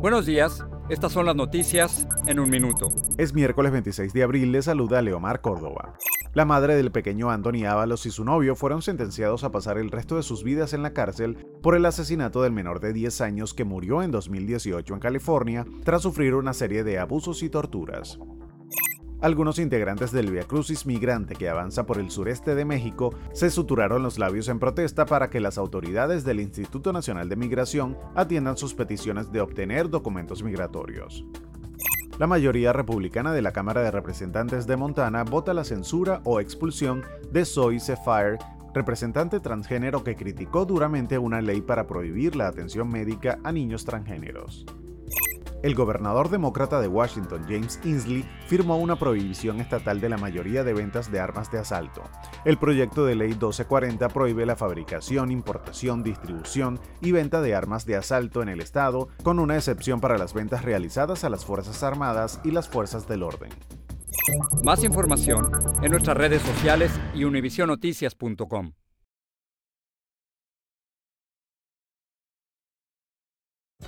Buenos días, estas son las noticias en un minuto. Es miércoles 26 de abril, le saluda Leomar Córdoba. La madre del pequeño Anthony Ábalos y su novio fueron sentenciados a pasar el resto de sus vidas en la cárcel por el asesinato del menor de 10 años que murió en 2018 en California tras sufrir una serie de abusos y torturas. Algunos integrantes del Via Crucis migrante que avanza por el sureste de México se suturaron los labios en protesta para que las autoridades del Instituto Nacional de Migración atiendan sus peticiones de obtener documentos migratorios. La mayoría republicana de la Cámara de Representantes de Montana vota la censura o expulsión de Zoe Sapphire, representante transgénero que criticó duramente una ley para prohibir la atención médica a niños transgéneros. El gobernador demócrata de Washington, James Inslee, firmó una prohibición estatal de la mayoría de ventas de armas de asalto. El proyecto de ley 1240 prohíbe la fabricación, importación, distribución y venta de armas de asalto en el estado, con una excepción para las ventas realizadas a las Fuerzas Armadas y las Fuerzas del Orden. Más información en nuestras redes sociales y univisionoticias.com.